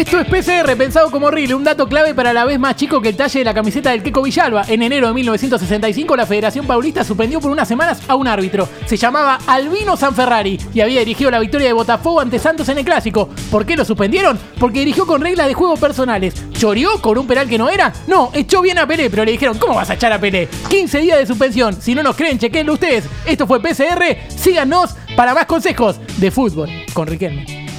Esto es PCR, pensado como horrible, un dato clave para la vez más chico que el talle de la camiseta del Queco Villalba. En enero de 1965 la Federación Paulista suspendió por unas semanas a un árbitro. Se llamaba Albino Sanferrari y había dirigido la victoria de Botafogo ante Santos en el Clásico. ¿Por qué lo suspendieron? Porque dirigió con reglas de juego personales. ¿Choreó con un penal que no era? No, echó bien a Pelé, pero le dijeron, ¿cómo vas a echar a Pelé? 15 días de suspensión. Si no nos creen, chequenlo ustedes. Esto fue PCR. Síganos para más consejos de fútbol con Riquelme.